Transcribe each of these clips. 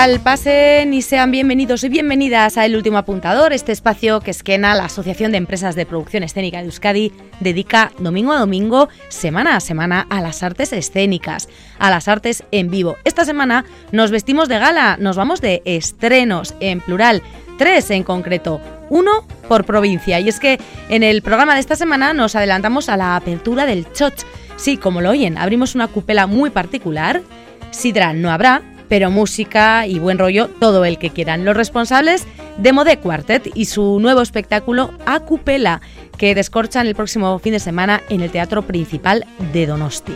tal? Pasen y sean bienvenidos y bienvenidas a El Último Apuntador, este espacio que Esquena, la Asociación de Empresas de Producción Escénica de Euskadi, dedica domingo a domingo, semana a semana, a las artes escénicas, a las artes en vivo. Esta semana nos vestimos de gala, nos vamos de estrenos, en plural, tres en concreto, uno por provincia. Y es que en el programa de esta semana nos adelantamos a la apertura del Choch. Sí, como lo oyen, abrimos una cupela muy particular. Sidra no habrá, pero música y buen rollo todo el que quieran. Los responsables de Mode Quartet y su nuevo espectáculo Acupela, que descorchan el próximo fin de semana en el Teatro Principal de Donosti.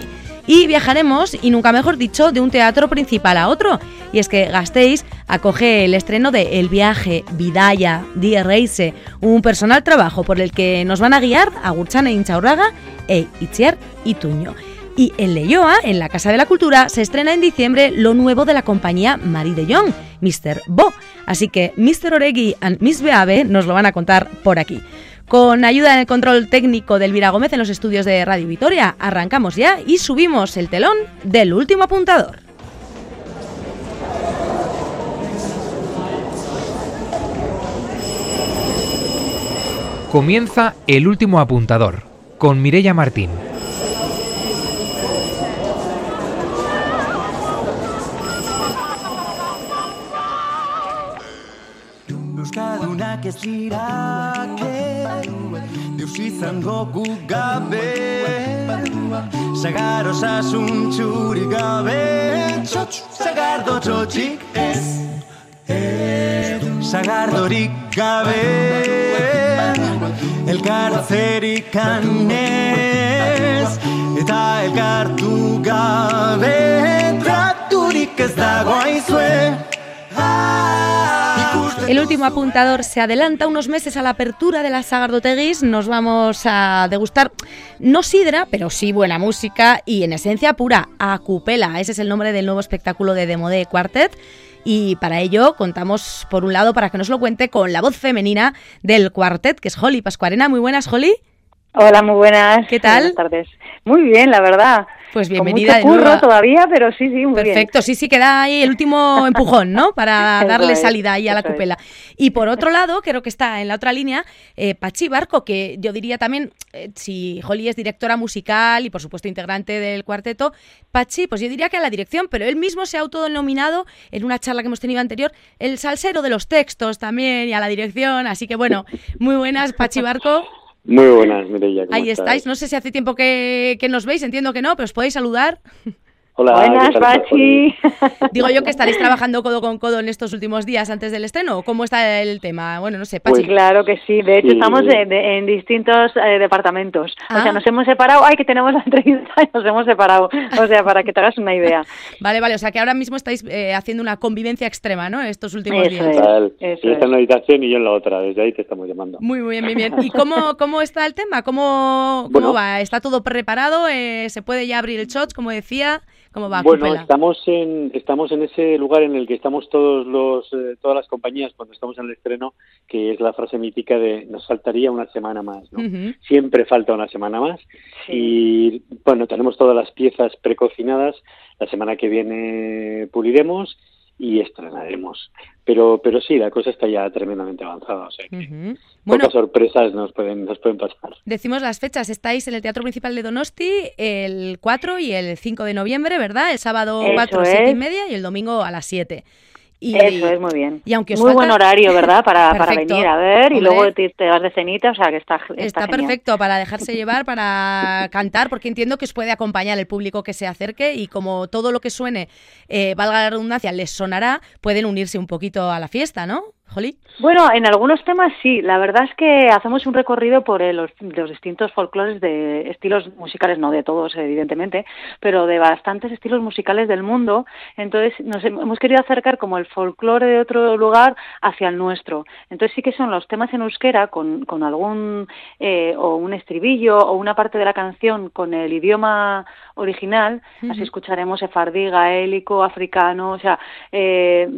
Y viajaremos, y nunca mejor dicho, de un teatro principal a otro. Y es que Gasteiz acoge el estreno de El viaje, Vidaya, Die Reise, un personal trabajo por el que nos van a guiar a Gurchana Inchaurraga e Itziar Ituño. Y en Leyoa, en la Casa de la Cultura, se estrena en diciembre lo nuevo de la compañía Marie de Jong, Mr. Bo. Así que Mr. Oregui y Miss Beave nos lo van a contar por aquí. Con ayuda en el control técnico de Elvira Gómez en los estudios de Radio Vitoria, arrancamos ya y subimos el telón del último apuntador. Comienza el último apuntador con Mirella Martín. Dirake Deus izango gu gabe Sagar osasun txurik gabe. Txotx, sagardo txotxik ez. Sagardorik gabe. Elkartzerik kanez. Eta elkartu gabe. Traturik ez dago aizue El último apuntador se adelanta unos meses a la apertura de la Sagardoteguis. Nos vamos a degustar no sidra, pero sí buena música y en esencia pura, acupela. Ese es el nombre del nuevo espectáculo de Demode Quartet. Y para ello contamos, por un lado, para que nos lo cuente, con la voz femenina del cuartet, que es Holly Pascuarena. Muy buenas, Holly. Hola, muy buenas. ¿Qué tal? Buenas tardes. Muy bien, la verdad. Pues bienvenida Con mucho curro todavía, pero sí, sí, muy bien. Perfecto, sí, sí, queda ahí el último empujón, ¿no? Para darle salida ahí a la cupela. Y por otro lado, creo que está en la otra línea, eh, Pachi Barco, que yo diría también, eh, si Holly es directora musical y por supuesto integrante del cuarteto, Pachi, pues yo diría que a la dirección, pero él mismo se ha autodenominado en una charla que hemos tenido anterior, el salsero de los textos también y a la dirección. Así que bueno, muy buenas, Pachi Barco. Muy buenas, Mireia. ¿cómo Ahí estáis. No sé si hace tiempo que, que nos veis, entiendo que no, pero os podéis saludar. Hola, Buenas, ¿qué tal, Pachi. Digo yo que estaréis trabajando codo con codo en estos últimos días antes del estreno. ¿o ¿Cómo está el tema? Bueno, no sé, Pachi. Pues Claro que sí. De hecho, Sí. estamos de- de- en distintos eh, departamentos. Ah. O sea, nos hemos separado. Ay, que tenemos la entrevista y nos hemos separado. O sea, para que te hagas una idea. Vale, vale, o sea que ahora mismo estáis eh, haciendo una convivencia extrema, ¿no? Estos últimos Eso días. es. Total. Eso en una habitación y yo en la otra. Desde ahí te estamos llamando. Muy muy bien, muy bien. ¿Y cómo, cómo está el tema? ¿Cómo, cómo Bueno. va? ¿Está todo preparado? Eh, ¿Se puede ya abrir el shot, como decía? ¿Cómo va? bueno, Cupela? estamos en estamos en ese lugar en el que estamos todos los eh, todas las compañías cuando estamos en el estreno, que es la frase mítica de nos faltaría una semana más, ¿no? Siempre falta una semana más y bueno, tenemos todas las piezas precocinadas. La semana que viene puliremos y estrenaremos. Pero pero sí, la cosa está ya tremendamente avanzada, o sea que. Bueno, pocas sorpresas nos pueden nos pueden pasar. decimos las fechas. Estáis en el Teatro Principal de Donosti el 4 y el 5 de noviembre, ¿verdad? El sábado Eso 4, 7 y es. media y el domingo a las 7. Y, Eso es, muy bien. y aunque os muy falta- buen horario, ¿verdad? Para, para venir a ver y luego te, te vas de cenita. O sea, que está, está, Está genial. perfecto para dejarse llevar, para cantar, porque entiendo que os puede acompañar el público que se acerque y como todo lo que suene, eh, valga la redundancia, les sonará, pueden unirse un poquito a la fiesta, ¿no? Bueno, en algunos temas sí. La verdad es que hacemos un recorrido por eh, los, los distintos folclores de estilos musicales, no de todos, evidentemente, pero de bastantes estilos musicales del mundo. Entonces, nos hem- hemos querido acercar como el folclore de otro lugar hacia el nuestro. Entonces, sí que son los temas en euskera con, con algún eh, o un estribillo o una parte de la canción con el idioma original. Así escucharemos sefardí, gaélico, africano, o sea, eh,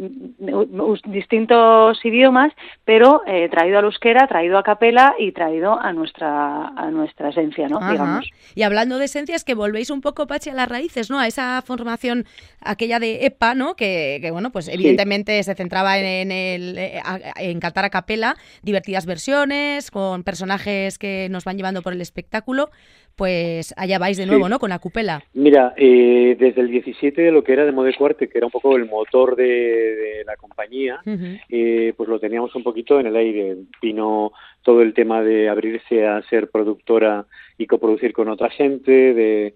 distintos idiomas, pero eh, traído al euskera, traído a capela y traído a nuestra, a nuestra esencia, ¿no? Digamos. Y hablando de esencias, que volvéis un poco, Pachi, a las raíces, ¿no? A esa formación, aquella de EPA, ¿no? Que, bueno, pues evidentemente se centraba en, el, eh, en cantar a capela, divertidas versiones, con personajes que nos van llevando por el espectáculo, pues allá vais de nuevo, ¿no? Con la cupela. Mira, eh, desde el 17 lo que era de Mode Cuarte, que era un poco el motor de, la compañía, eh, pues lo teníamos un poquito en el aire. Vino todo el tema de abrirse a ser productora y coproducir con otra gente, de,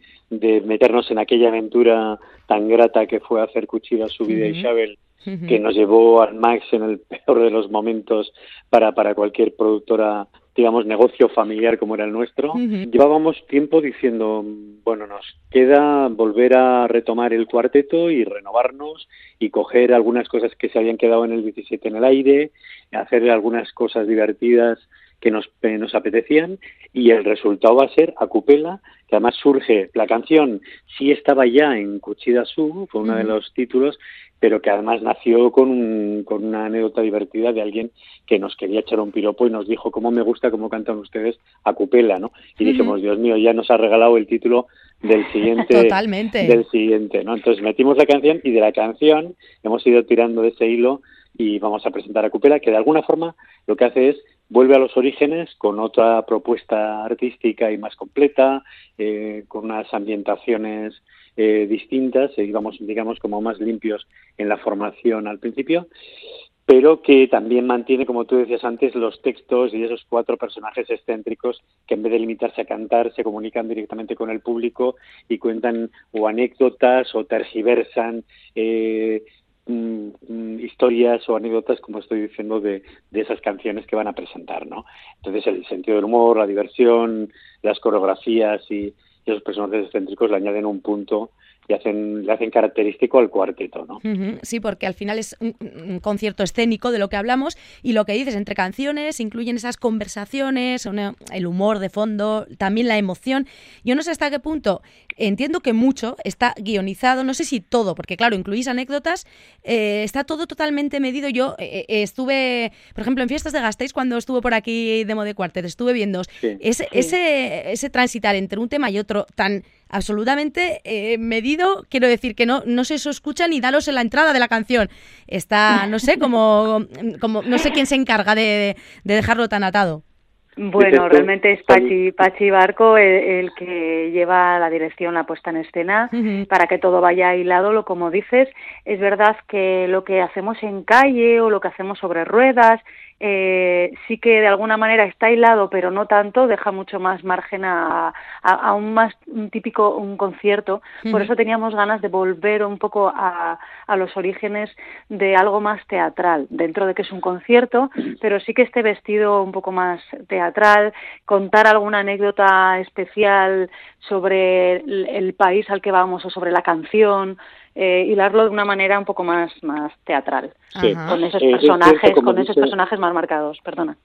meternos en aquella aventura tan grata que fue hacer Cuchilla, su vida y Shabel, que nos llevó al max en el peor de los momentos para, para cualquier productora digamos, negocio familiar como era el nuestro, llevábamos tiempo diciendo, bueno, nos queda volver a retomar el cuarteto y renovarnos y coger algunas cosas que se habían quedado en el 17 en el aire, hacer algunas cosas divertidas que nos, eh, nos apetecían y el resultado va a ser Acupela, que además surge, la canción sí estaba ya en Cuchida Su, fue uno de los títulos, pero que además nació con, con una anécdota divertida de alguien que nos quería echar un piropo y nos dijo cómo me gusta cómo cantan ustedes a Cupela, ¿no? Y dijimos, Dios mío, ya nos ha regalado el título del siguiente Totalmente. del siguiente, ¿no? Entonces metimos la canción y de la canción hemos ido tirando de ese hilo y vamos a presentar a Cupela, que de alguna forma lo que hace es vuelve a los orígenes con otra propuesta artística y más completa, eh, con unas ambientaciones eh, distintas, e íbamos, digamos, como más limpios en la formación al principio, pero que también mantiene, como tú decías antes, los textos y esos cuatro personajes excéntricos que en vez de limitarse a cantar se comunican directamente con el público y cuentan o anécdotas o tergiversan eh, mm, mm, historias o anécdotas, como estoy diciendo, de, de, esas canciones que van a presentar, ¿no? Entonces el sentido del humor, la diversión, las coreografías y, y esos personajes excéntricos le añaden un punto y hacen, le hacen característico al cuarteto, ¿no? Sí, porque al final es un, concierto escénico de lo que hablamos y lo que dices, entre canciones incluyen esas conversaciones, el humor de fondo, también la emoción. Yo no sé hasta qué punto, entiendo que mucho está guionizado, no sé si todo, porque claro, incluís anécdotas, eh, está todo totalmente medido. Yo eh, eh, estuve, por ejemplo, en Fiestas de Gasteiz, cuando estuve por aquí de de Cuartet, estuve viendo ese, ese, ese transitar entre un tema y otro tan absolutamente eh, medido, quiero decir que no, no se eso escucha ni daros en la entrada de la canción. Está, no sé, como, como no sé quién se encarga de, dejarlo tan atado. Bueno, realmente es Pachi, Pachi Barco el, que lleva la dirección, la puesta en escena, para que todo vaya hilado, lo como dices. Es verdad que lo que hacemos en calle o lo que hacemos sobre ruedas eh, sí que de alguna manera está aislado, pero no tanto, deja mucho más margen a, a, un más un típico un concierto. Por eso teníamos ganas de volver un poco a, a, los orígenes de algo más teatral, dentro de que es un concierto, pero sí que esté vestido un poco más teatral, contar alguna anécdota especial sobre el país al que vamos o sobre la canción, eh, hilarlo de una manera un poco más, más teatral, con esos personajes, con esos personajes más marcados, perdona.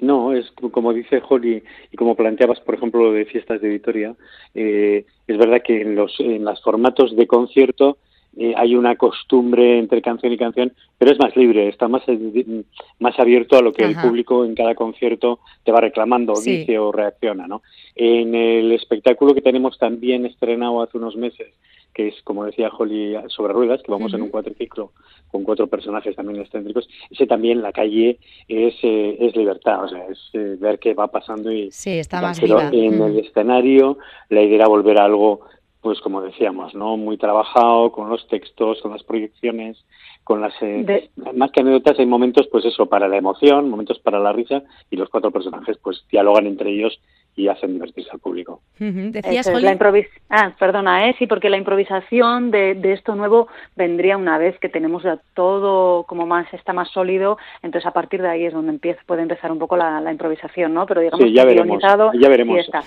No, es como dice Holly y como planteabas, por ejemplo, lo de fiestas de Vitoria, eh, es verdad que en los, en los formatos de concierto eh, hay una costumbre entre canción y canción, pero es más libre, está más, eh, más abierto a lo que el público en cada concierto te va reclamando, dice o reacciona. ¿no? En el espectáculo que tenemos también estrenado hace unos meses, que es, como decía Holly, sobre ruedas, que vamos en un cuatriciclo con cuatro personajes también excéntricos. Ese también, la calle, es, eh, es libertad, o sea, es eh, ver qué va pasando y... Sí, está más en el escenario la idea era volver a algo, pues como decíamos, ¿no? Muy trabajado, con los textos, con las proyecciones, con las... Eh, más que anécdotas hay momentos, pues eso, para la emoción, momentos para la risa, y los cuatro personajes, pues dialogan entre ellos y hacen divertirse al público. Decías, la improvis ah, perdona, ¿eh? sí, porque la improvisación de, de, esto nuevo vendría una vez que tenemos ya todo como más, está más sólido, entonces a partir de ahí es donde empieza, puede empezar un poco la, la improvisación, ¿no? Pero digamos sí, ya veremos, ya veremos. y está.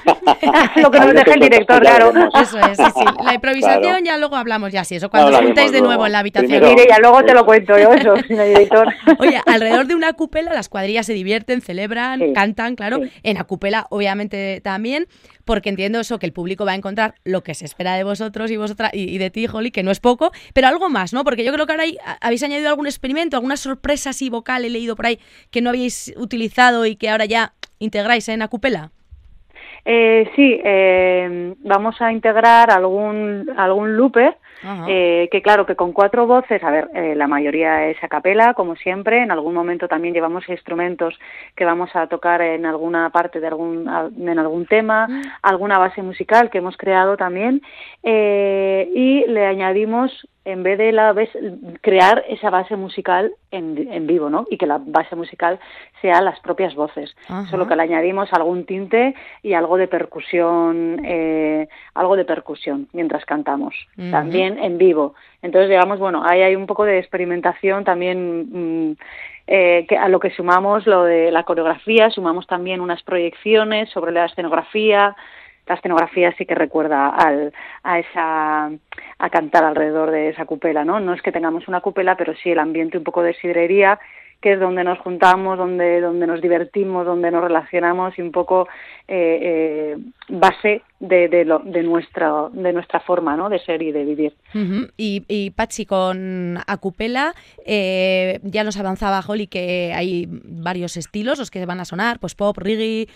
Lo que nos deja el director, claro. Eso es, sí, sí. La improvisación ya luego hablamos ya, sí, eso cuando os juntáis de nuevo en la habitación. Mire, ya luego te lo cuento yo, eso, director. Oye, alrededor de una cupela las cuadrillas se divierten, celebran, cantan, claro. En Acupela, obviamente eh, también, porque entiendo eso, que el público va a encontrar lo que se espera de vosotros y vosotras y, de ti, Holly, que no es poco, pero algo más, ¿no? Porque yo creo que ahora habéis añadido algún experimento, alguna sorpresa así vocal, he leído por ahí, que no habéis utilizado y que ahora ya integráis en Acupela. Eh, sí, eh, vamos a integrar algún, algún looper eh, que claro, que con cuatro voces, a ver, eh, la mayoría es a capela, como siempre, en algún momento también llevamos instrumentos que vamos a tocar en alguna parte de algún, en algún tema, mm. alguna base musical que hemos creado también, eh, y le añadimos en vez de la crear esa base musical en, en, vivo, ¿no? Y que la base musical sea las propias voces. Solo que le añadimos algún tinte y algo de percusión, eh, algo de percusión mientras cantamos. También en vivo. Entonces, digamos, bueno, ahí hay un poco de experimentación también mm, eh, que a lo que sumamos lo de la coreografía, sumamos también unas proyecciones sobre la escenografía, la escenografía sí que recuerda al, a esa a cantar alrededor de esa cupela, ¿no? No es que tengamos una cupela, pero sí el ambiente un poco de sidrería que es donde nos juntamos, donde, donde nos divertimos, donde nos relacionamos y un poco eh, eh, base de, de, lo, de, nuestra, de nuestra forma ¿no? de ser y de vivir. y, y, Pachi, con Acupela, eh, ya nos avanzaba Holly que hay varios estilos los que van a sonar, pues pop, reggae,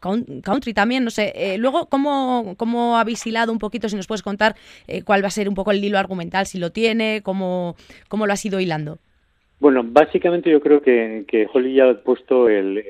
country también, no sé. luego, ¿cómo, ¿cómo habéis hilado un poquito, si nos puedes contar cuál va a ser un poco el hilo argumental, si lo tiene, cómo, cómo lo has ido hilando? Bueno, básicamente yo creo que, que Holly ya ha puesto el,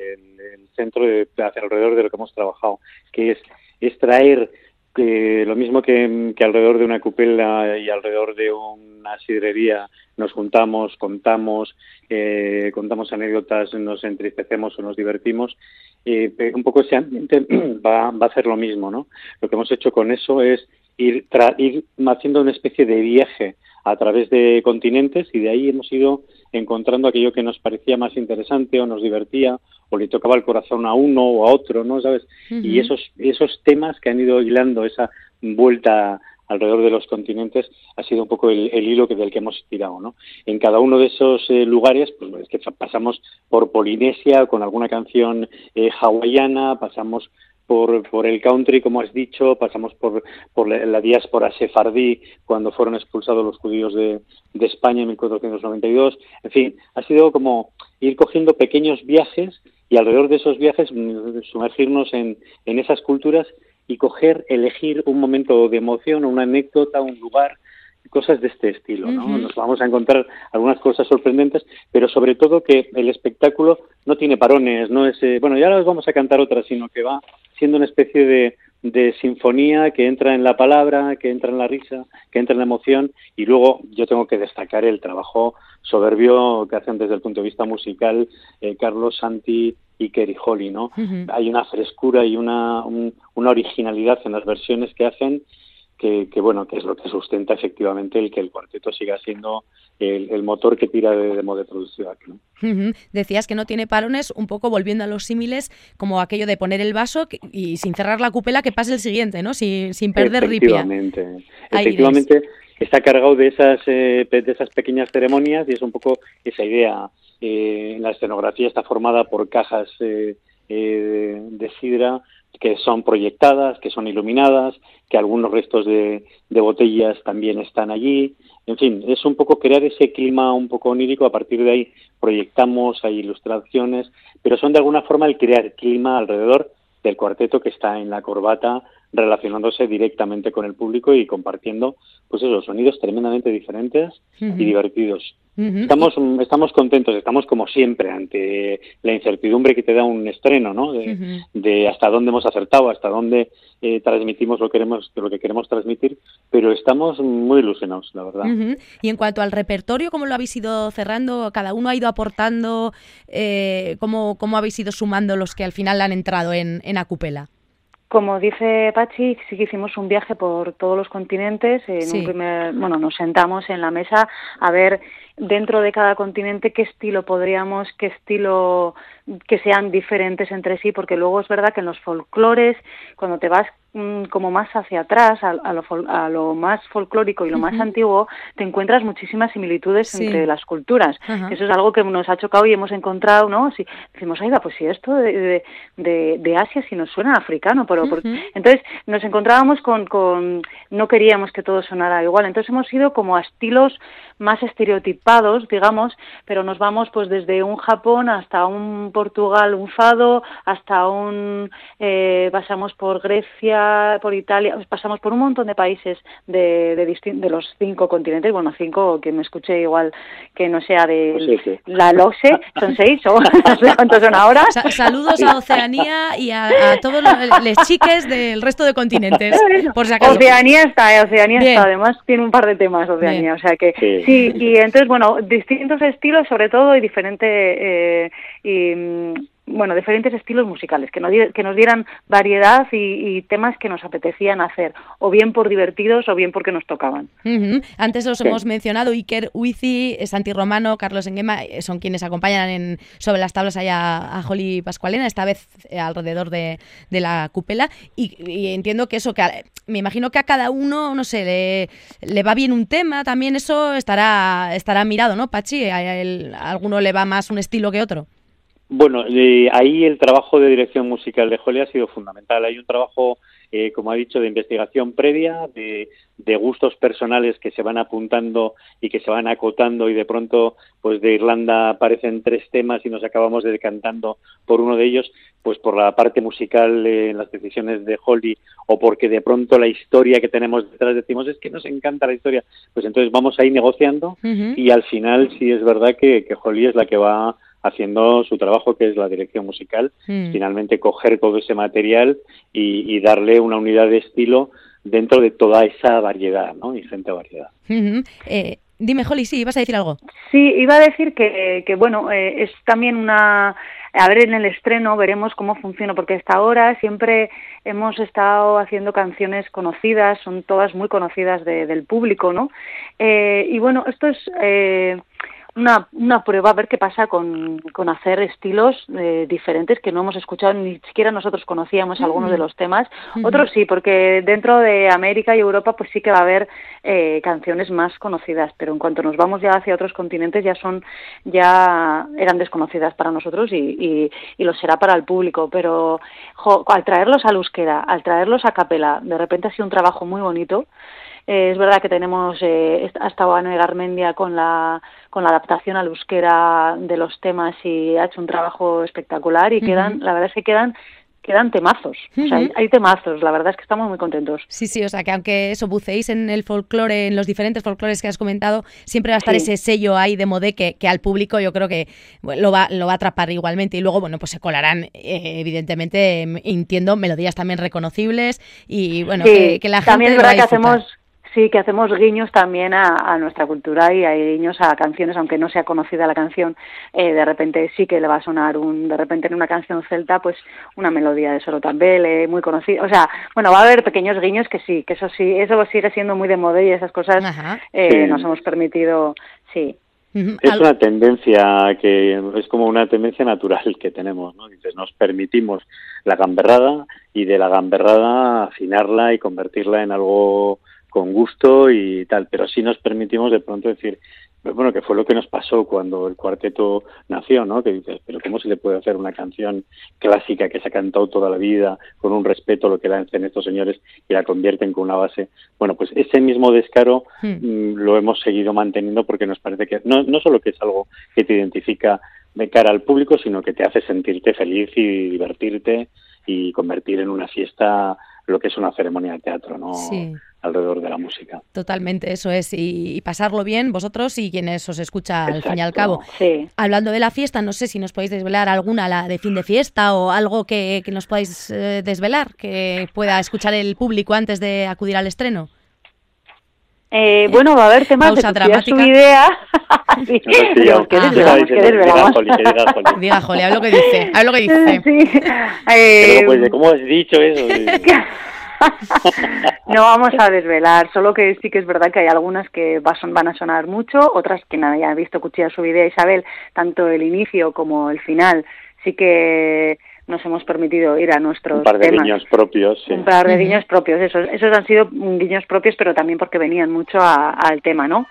centro de, alrededor de lo que hemos trabajado, que es extraer eh, lo mismo que, alrededor de una cupela y alrededor de una sidrería nos juntamos, contamos, eh, contamos anécdotas, nos entristecemos o nos divertimos, eh, un poco ese ambiente va, va a hacer lo mismo, ¿no? Lo que hemos hecho con eso es ir, ir haciendo una especie de viaje a través de continentes y de ahí hemos ido encontrando aquello que nos parecía más interesante o nos divertía o le tocaba el corazón a uno o a otro, ¿no? ¿Sabes? Y esos, esos temas que han ido hilando esa vuelta alrededor de los continentes ha sido un poco el, hilo que, del que hemos tirado, ¿no? En cada uno de esos eh, lugares, pues es que pasamos por Polinesia con alguna canción eh, hawaiana, pasamos por, por el country, como has dicho, pasamos por, por la, diáspora sefardí cuando fueron expulsados los judíos de, de España en 1492. En fin, ha sido como ir cogiendo pequeños viajes y alrededor de esos viajes mm, sumergirnos en, en esas culturas y coger, elegir un momento de emoción, una anécdota, un lugar, cosas de este estilo, ¿no? Nos vamos a encontrar algunas cosas sorprendentes, pero sobre todo que el espectáculo no tiene parones, no es, eh, bueno, ya las vamos a cantar otras, sino que va siendo una especie de, de sinfonía que entra en la palabra, que entra en la risa, que entra en la emoción y luego yo tengo que destacar el trabajo soberbio que hacen desde el punto de vista musical eh, Carlos Santi y Kerry Holly, ¿no? Hay una frescura y una, una originalidad en las versiones que hacen que, bueno, que es lo que sustenta efectivamente el que el cuarteto siga siendo el, motor que tira de demo de producción. Decías que no tiene parones, un poco volviendo a los símiles, como aquello de poner el vaso y sin cerrar la cupela que pase el siguiente, ¿no? Sin, sin perder ripia. Efectivamente, efectivamente está cargado de esas, eh, de esas pequeñas ceremonias y es un poco esa idea. Eh, la escenografía está formada por cajas eh, eh de sidra que son proyectadas, que son iluminadas, que algunos restos de, botellas también están allí. En fin, es un poco crear ese clima un poco onírico, a partir de ahí proyectamos, hay ilustraciones, pero son de alguna forma el crear clima alrededor del cuarteto que está en la corbata relacionándose directamente con el público y compartiendo pues esos sonidos tremendamente diferentes y divertidos. Estamos, estamos contentos, estamos como siempre ante la incertidumbre que te da un estreno, ¿no? De, hasta dónde hemos acertado, hasta dónde eh, transmitimos lo que, queremos, lo que queremos transmitir, pero estamos muy ilusionados, la verdad. Y en cuanto al repertorio, ¿cómo lo habéis ido cerrando? ¿Cada uno ha ido aportando? Eh, ¿cómo, ¿Cómo habéis ido sumando los que al final han entrado en, en Acupela? Como dice Pachi, sí que hicimos un viaje por todos los continentes. En un primer, bueno, nos sentamos en la mesa a ver dentro de cada continente qué estilo podríamos, qué estilo que sean diferentes entre sí, porque luego es verdad que en los folclores, cuando te vas mm, como más hacia atrás, a, lo, a lo, más folclórico y lo más antiguo, te encuentras muchísimas similitudes entre las culturas. Eso es algo que nos ha chocado y hemos encontrado, ¿no? Si decimos, oiga, pues si esto de, de, de, Asia si nos suena africano, pero entonces nos encontrábamos con, con, no queríamos que todo sonara igual, entonces hemos ido como a estilos más estereotipados, digamos, pero nos vamos pues desde un Japón hasta un Portugal, un fado, hasta un eh, pasamos por Grecia, por Italia, pasamos por un montón de países de, de, de los cinco continentes, bueno, cinco, que me escuché igual que no sea de la LOSE, son seis, o no sé cuántos son ahora. saludos a Oceanía y a, todos los chiques del resto de continentes, por si acaso. Oceanía está, eh, Oceanía está, además tiene un par de temas Oceanía, o sea que sí. Y entonces, bueno, distintos estilos sobre todo y diferente eh, y mm, bueno, diferentes estilos musicales, que nos, que nos dieran variedad y, temas que nos apetecían hacer, o bien por divertidos o bien porque nos tocaban. Antes los hemos mencionado, Iker Uizi, Santi Romano, Carlos Enguema, eh, son quienes acompañan en, sobre las tablas allá a Holly Pascualena, esta vez eh, alrededor de, la cupela, y, entiendo que eso, que me imagino que a cada uno, no sé, le, le va bien un tema, también eso estará, estará mirado, ¿no, Pachi? ¿A, a alguno le va más un estilo que otro? Bueno, ahí el trabajo de dirección musical de Jolie ha sido fundamental. Hay un trabajo, eh, como ha dicho, de investigación previa, de, gustos personales que se van apuntando y que se van acotando y de pronto, pues de Irlanda aparecen tres temas y nos acabamos decantando por uno de ellos, pues por la parte musical en las decisiones de Holly o porque de pronto la historia que tenemos detrás decimos es que nos encanta la historia, pues entonces vamos ahí negociando y al final sí es verdad que, que Holly es la que va haciendo su trabajo que es la dirección musical, mm. finalmente coger todo ese material y, darle una unidad de estilo dentro de toda esa variedad, ¿no? Y gente variedad. Eh, dime, Holly, sí, ibas a decir algo. Sí, iba a decir que, que bueno, eh, es también una... A ver, en el estreno veremos cómo funciona, porque hasta ahora siempre hemos estado haciendo canciones conocidas, son todas muy conocidas del público, ¿no? Eh, y bueno, esto es una, una prueba a ver qué pasa con, con hacer estilos eh, diferentes que no hemos escuchado, ni siquiera nosotros conocíamos algunos de los temas. Otros sí, porque dentro de América y Europa pues sí que va a haber eh, canciones más conocidas, pero en cuanto nos vamos ya hacia otros continentes ya son, ya eran desconocidas para nosotros y, y, y lo será para el público. Pero al traerlos a euskera, al traerlos a capela, de repente ha sido un trabajo muy bonito. Eh, es verdad que tenemos, eh, ha estado Ana Garmendia con la, con la adaptación al euskera de los temas y ha hecho un trabajo espectacular y quedan, la verdad es que quedan quedan temazos, o sea, hay, temazos, la verdad es que estamos muy contentos. Sí, sí, o sea, que aunque eso buceéis en el folclore, en los diferentes folclores que has comentado, siempre va a estar ese sello ahí de modé que, que, al público yo creo que lo, va, lo va a atrapar igualmente. Y luego, bueno, pues se colarán, eh, evidentemente, entiendo, melodías también reconocibles y, bueno, que, la gente También es verdad que hacemos Sí, que hacemos guiños también a, nuestra cultura y hay guiños a canciones, aunque no sea conocida la canción, eh, de repente sí que le va a sonar un, de repente en una canción celta, pues una melodía de Solo Tambele, muy conocida, o sea, bueno, va a haber pequeños guiños que sí, que eso sí, eso sigue siendo muy de moda y esas cosas eh, nos hemos permitido, sí. Es una tendencia que es como una tendencia natural que tenemos, ¿no? Dices, nos permitimos la gamberrada y de la gamberrada afinarla y convertirla en algo con gusto y tal, pero sí nos permitimos de pronto decir, bueno, que fue lo que nos pasó cuando el cuarteto nació, ¿no? Que dices, pero ¿cómo se le puede hacer una canción clásica que se ha cantado toda la vida con un respeto a lo que hacen estos señores y la convierten con una base? Bueno, pues ese mismo descaro hmm. mm, lo hemos seguido manteniendo porque nos parece que no, no solo que es algo que te identifica de cara al público, sino que te hace sentirte feliz y divertirte y convertir en una fiesta lo que es una ceremonia de teatro, ¿no? Sí alrededor de la música. Totalmente, eso es, y, pasarlo bien vosotros y quienes os escucha al fin y al cabo. Hablando de la fiesta, no sé si nos podéis desvelar alguna la de fin de fiesta o algo que, nos podáis eh, desvelar, que pueda escuchar el público antes de acudir al estreno. Eh, bueno, va a haber temas Pausa de dramática. su idea. sí. Diga, Joli, haz lo que dice. Haz lo que dice. Sí. Eh, Pero pues, ¿cómo has dicho eso? No vamos a desvelar, solo que sí que es verdad que hay algunas que van a sonar mucho, otras que nadie ha visto Cuchilla su vida Isabel, tanto el inicio como el final. Sí que nos hemos permitido ir a nuestros un par de guiños propios sí. un par de guiños propios esos esos han sido guiños propios pero también porque venían mucho al tema no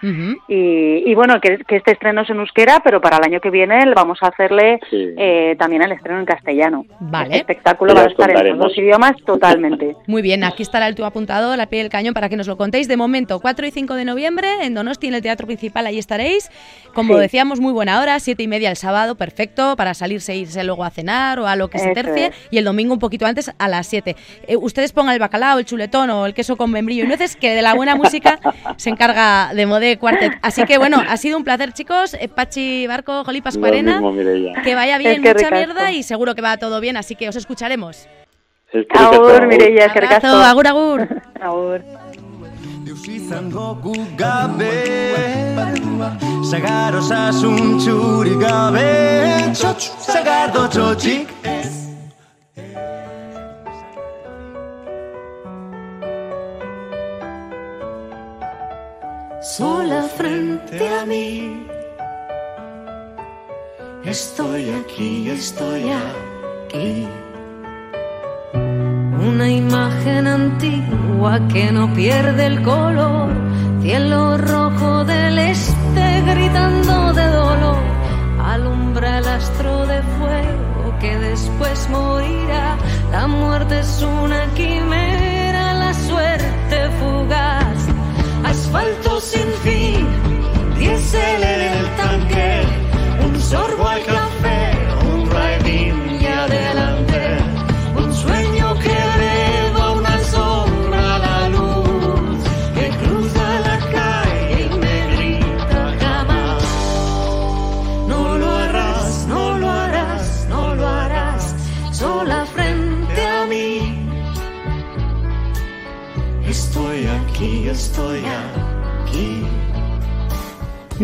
y, y, bueno que, que, este estreno es en euskera pero para el año que viene vamos a hacerle eh, también el estreno en castellano. Vale. Este espectáculo va a estar en los dos idiomas totalmente. Muy bien aquí estará el tu apuntado la pie del cañón para que nos lo contéis. De momento 4 y 5 de noviembre en Donosti en el teatro principal ahí estaréis. Como decíamos muy buena hora siete y media el sábado perfecto para salirse e irse luego a cenar o a lo que se tercie y el domingo un poquito antes a las 7. Eh, ustedes pongan el bacalao, el chuletón o el queso con membrillo y nueces, que de la buena música se encarga de Modé Quartet. Así que bueno, ha sido un placer, chicos. Eh, Pachi Barco, Jolí Pascuarena. Que vaya bien, mucha mierda y seguro que va todo bien, así que os escucharemos. Agur, Mireia, agur, agur. agur. gabe gabe Txotx, txotxik pierde el color,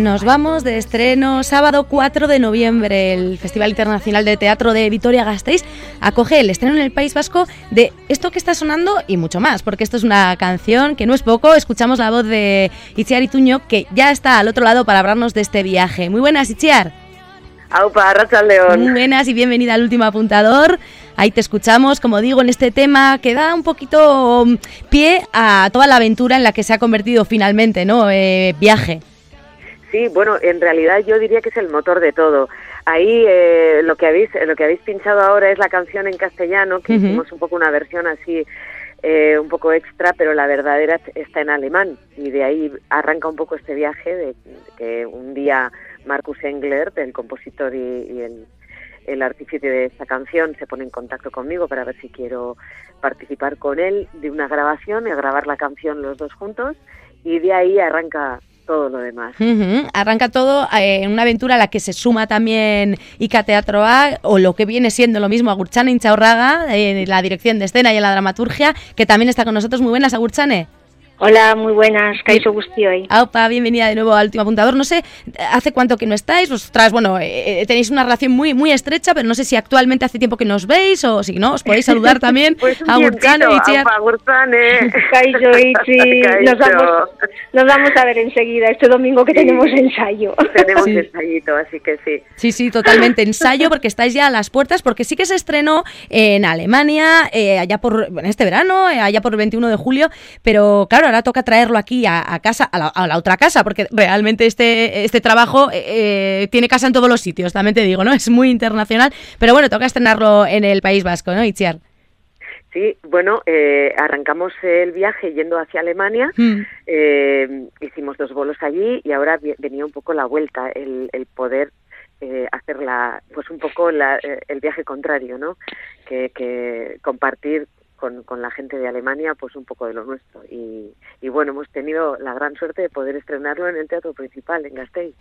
Nos vamos de estreno sábado 4 de noviembre. El Festival Internacional de Teatro de Vitoria-Gasteiz acoge el estreno en el País Vasco de esto que está sonando y mucho más, porque esto es una canción que no es poco. Escuchamos la voz de Itziar Ituño, que ya está al otro lado para hablarnos de este viaje. Muy buenas, Itziar. Aupa, Racha León. Muy buenas y bienvenida al último apuntador. Ahí te escuchamos, como digo, en este tema que da un poquito mm, pie a toda la aventura en la que se ha convertido finalmente, ¿no? Eh, viaje. Sí, bueno, en realidad yo diría que es el motor de todo. Ahí eh, lo que habéis lo que habéis pinchado ahora es la canción en castellano, que hicimos un poco una versión así eh, un poco extra, pero la verdadera está en alemán. Y de ahí arranca un poco este viaje de, que un día Marcus Engler, el compositor y el el artífice de esta canción se pone en contacto conmigo para ver si quiero participar con él de una grabación y grabar la canción los dos juntos. Y de ahí arranca todo lo demás. Arranca todo eh, en una aventura a la que se suma también Ica Teatro A, o lo que viene siendo lo mismo, Agurchane Inchaurraga, en la dirección de escena y en la dramaturgia, que también está con nosotros. Muy buenas, Agurchane. Hola, muy buenas, Kaiso hoy. Aupa, bienvenida de nuevo al último apuntador. No sé, ¿hace cuánto que no estáis? Vosotras, bueno, eh, eh, tenéis una relación muy muy estrecha, pero no sé si actualmente hace tiempo que nos veis o si no, os podéis saludar también pues a Gurtzane y Chiar. Kaiso Ichi, nos vamos, nos vamos a ver enseguida, este domingo que tenemos ensayo. Tenemos ensayito, así que sí. Sí, sí, totalmente ensayo, porque estáis ya a las puertas, porque sí que se estrenó en Alemania, eh, allá por, bueno, este verano, allá por el 21 de julio, pero claro, ahora toca traerlo aquí a, casa, a la, otra casa, porque realmente este, este trabajo eh, eh, tiene casa en todos los sitios, también te digo, ¿no? Es muy internacional, pero bueno, toca estrenarlo en el País Vasco, ¿no, Itziar? Sí, bueno, eh, arrancamos el viaje yendo hacia Alemania, mm. hicimos dos bolos allí y ahora venía un poco la vuelta, el, poder hacer la, pues un poco el viaje contrario, ¿no? Que, que compartir con, con, la gente de Alemania pues un poco de lo nuestro. Y, y, bueno hemos tenido la gran suerte de poder estrenarlo en el teatro principal en Gasteiz.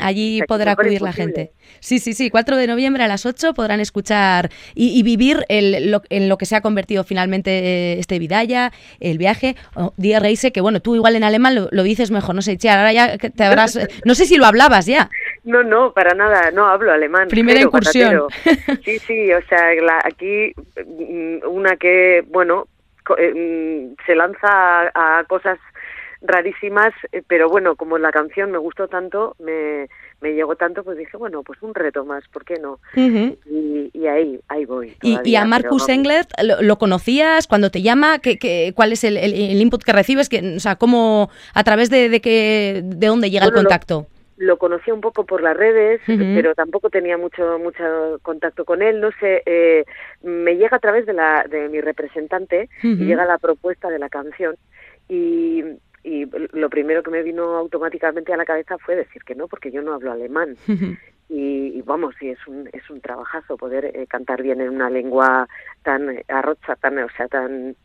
Allí podrá acudir la gente. Sí sí sí 4 de noviembre a las 8 podrán escuchar y, vivir el, lo, en lo que se ha convertido finalmente este Vidaya el viaje. Oh, Día Reise que bueno tú igual en alemán lo, dices mejor no sé Chiar, ahora ya te habrás no sé si lo hablabas ya no, no, para nada, no hablo alemán. Primera incursión. Sí, sí, o sea, aquí mm, una que, bueno, mm, se lanza a, cosas rarísimas, pero bueno, como la canción me gustó tanto, me, me llegó tanto, pues dije, bueno, pues un reto más, ¿por qué no? y, ahí, ahí voy. y, a Marcus Englert, ¿lo, conocías cuando te llama? ¿Qué, cuál es el, input que recibes? Que, o sea, ¿cómo, a través de, de, qué, de dónde llega el contacto? lo conocí un poco por las redes, pero tampoco tenía mucho mucho contacto con él. No sé, eh, me llega a través de la de mi representante y llega la propuesta de la canción y, y lo primero que me vino automáticamente a la cabeza fue decir que no, porque yo no hablo alemán. Y, vamos, sí, es un, es un trabajazo poder eh, cantar bien en una lengua tan arrocha, tan, o sea, tan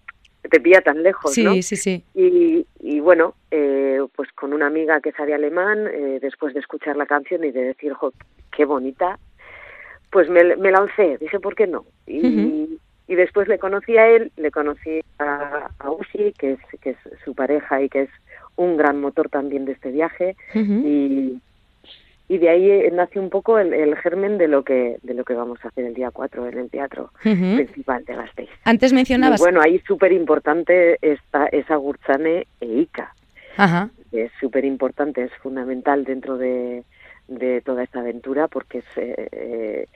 te pilla tan lejos, sí, ¿no? Sí, sí, y, y bueno, eh, pues con una amiga que sabe alemán, eh, después de escuchar la canción y de decir, jo, qué bonita, pues me, me lancé, dije, ¿por qué no? Y, y después le conocí a él, le conocí a, a Ushi, que es, que es su pareja y que es un gran motor también de este viaje, y, y de ahí eh, nace un poco el, germen de lo que de lo que vamos a hacer el día 4 en el teatro principal de Gasteiz. Antes mencionabas... bueno, ahí súper importante está esa Gurchane e Ica. Ajá. Es súper importante, es fundamental dentro de, de toda esta aventura porque es, eh, eh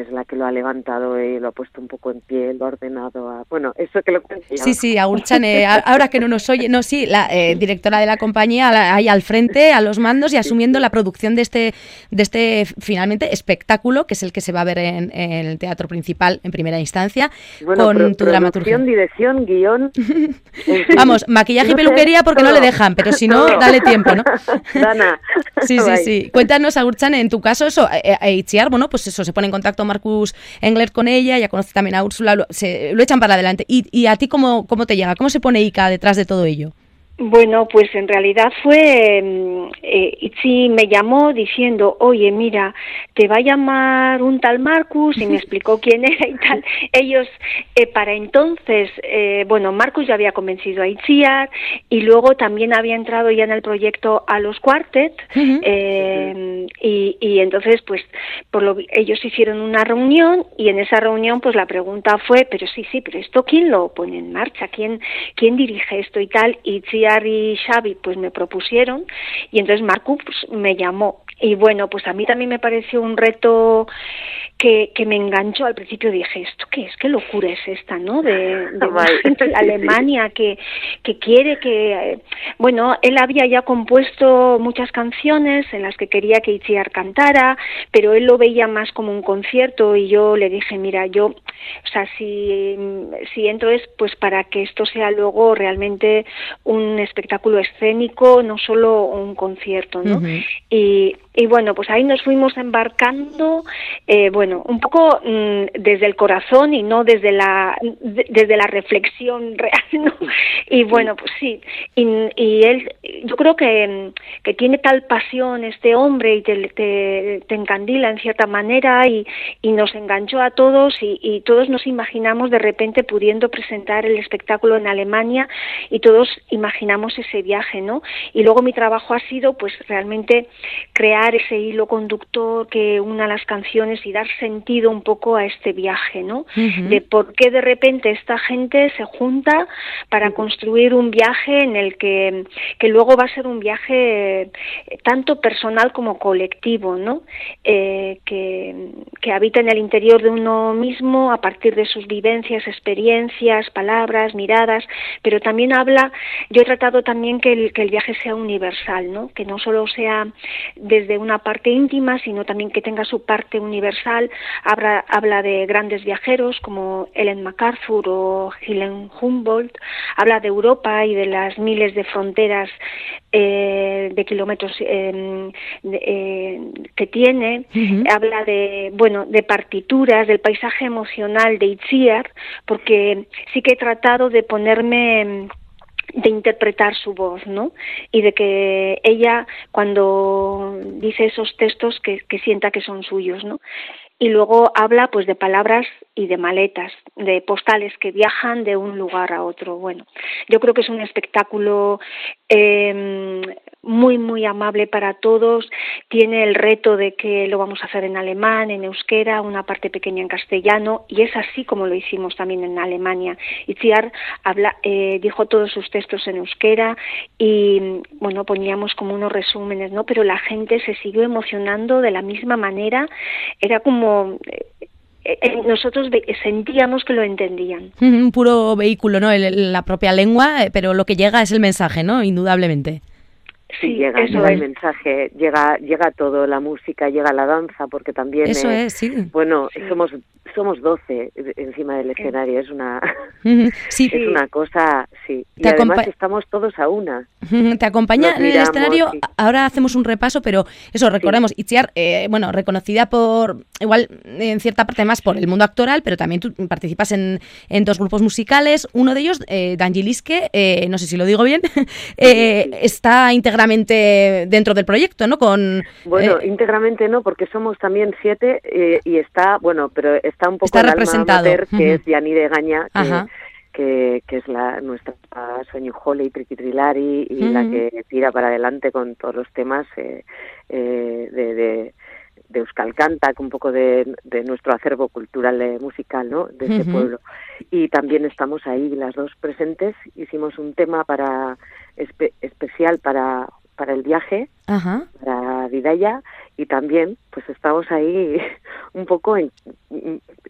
es la que lo ha levantado y lo ha puesto un poco en pie, lo ha ordenado. A, bueno, eso que lo Sí, sí, a Urchane, ahora que no nos oye, no, sí, la eh, directora de la compañía ahí al frente, a los mandos y asumiendo la producción de este, de este finalmente espectáculo, que es el que se va a ver en, el teatro principal en primera instancia, con tu dramaturgia. dirección, guion. Vamos, maquillaje y peluquería porque no le dejan, pero si no, dale tiempo, ¿no? Dana. Sí, sí, sí. Cuéntanos, Urchane, en tu caso, eso, a, eh, eh, Itziar, bueno, pues eso, se pone en contacto Marcus Engler con ella, ya conoce también a Úrsula, lo, se, lo echan para adelante. ¿Y, a ti cómo, cómo te llega? ¿Cómo se pone Ica detrás de todo ello? Bueno, pues en realidad fue, mm, eh, Itzi me llamó diciendo, oye, mira, te va a llamar un tal Marcus y me explicó quién era y tal. Ellos, eh, para entonces, eh, bueno, Marcus ya había convencido a Itziar y luego también había entrado ya en el proyecto a los Quartet eh, y, y, entonces, pues, por lo, ellos hicieron una reunión y en esa reunión, pues la pregunta fue, pero sí, sí, pero esto quién lo pone en marcha, quién, quién dirige esto y tal. Y Itziar y Xavi pues me propusieron y entonces Marcus me llamó y bueno, pues a mí también me pareció un reto que, que me enganchó. Al principio dije, ¿esto qué es? ¿Qué locura es esta, no? De, de, Alemania que, que quiere que... Bueno, él había ya compuesto muchas canciones en las que quería que Itziar cantara, pero él lo veía más como un concierto y yo le dije, mira, yo, o sea, si, si entro es pues para que esto sea luego realmente un espectáculo escénico, no solo un concierto, ¿no? Y y bueno, pues ahí nos fuimos embarcando, eh, bueno, un poco mm, desde el corazón y no desde la desde la reflexión real, ¿no? Y bueno, pues sí, y, y él, yo creo que, que, tiene tal pasión este hombre y te, te, te encandila en cierta manera y, y nos enganchó a todos y, y todos nos imaginamos de repente pudiendo presentar el espectáculo en Alemania y todos imaginamos ese viaje, ¿no? Y luego mi trabajo ha sido pues realmente crear ese hilo conductor que una las canciones y dar sentido un poco a este viaje, ¿no? De por qué de repente esta gente se junta para construir un viaje en el que, que luego va a ser un viaje eh, tanto personal como colectivo, ¿no? Eh, que, que habita en el interior de uno mismo partir de sus vivencias, experiencias, palabras, miradas, pero también habla, yo he tratado también que el, que el viaje sea universal, ¿no? Que no solo sea desde una parte íntima, sino también que tenga su parte universal. Habla, habla de grandes viajeros como Ellen MacArthur o Helen Humboldt. Habla de Europa y de las miles de fronteras eh, de kilómetros em, eh, que tiene. Habla de, bueno, de partituras, del paisaje emocional de Itziar, porque sí que he tratado de ponerme de interpretar su voz, ¿no? Y de que ella, cuando dice esos textos, que, que sienta que son suyos, ¿no? y luego habla pues de palabras y de maletas, de postales que viajan de un lugar a otro. Bueno, yo creo que es un espectáculo eh, muy, muy amable para todos. Tiene el reto de que lo vamos a hacer en alemán, en euskera, una parte pequeña en castellano, y es así como lo hicimos también en Alemania. Itziar habla, eh, dijo todos sus textos en euskera y, bueno, poníamos como unos resúmenes, ¿no? Pero la gente se siguió emocionando de la misma manera. Era como eh, nosotros sentíamos que lo entendían. Un puro vehículo, ¿no? la propia lengua, pero lo que llega es el mensaje, ¿no? Indudablemente. Sí, llega, el mensaje, llega, llega todo, la música, llega la danza, porque también, Eso es, sí. bueno, somos somos 12 encima del escenario, es una sí. es una cosa, sí. Y además estamos todos a una. Te acompaña en el escenario, ahora hacemos un repaso, pero eso, recordemos, Itziar, eh, bueno, reconocida por, igual en cierta parte más por el mundo actoral, pero también tú participas en, en dos grupos musicales, uno de ellos, eh, D'Angelisque, eh, no sé si lo digo bien, eh, está íntegramente dentro del proyecto, ¿no? Con, bueno, íntegramente no, porque somos también siete y está, bueno, pero está un poco está representado. que es Yanni de Gaña, que, que, es la nuestra sueño Holly, Triqui Trilari y la que tira para adelante con todos los temas eh, eh, de, de, de Euskal Canta, un poco de, de nuestro acervo cultural eh, musical ¿no? de este pueblo. Y también estamos ahí las dos presentes. Hicimos un tema para especial para, para el viaje, para Vidaya, y también pues estamos ahí un poco en,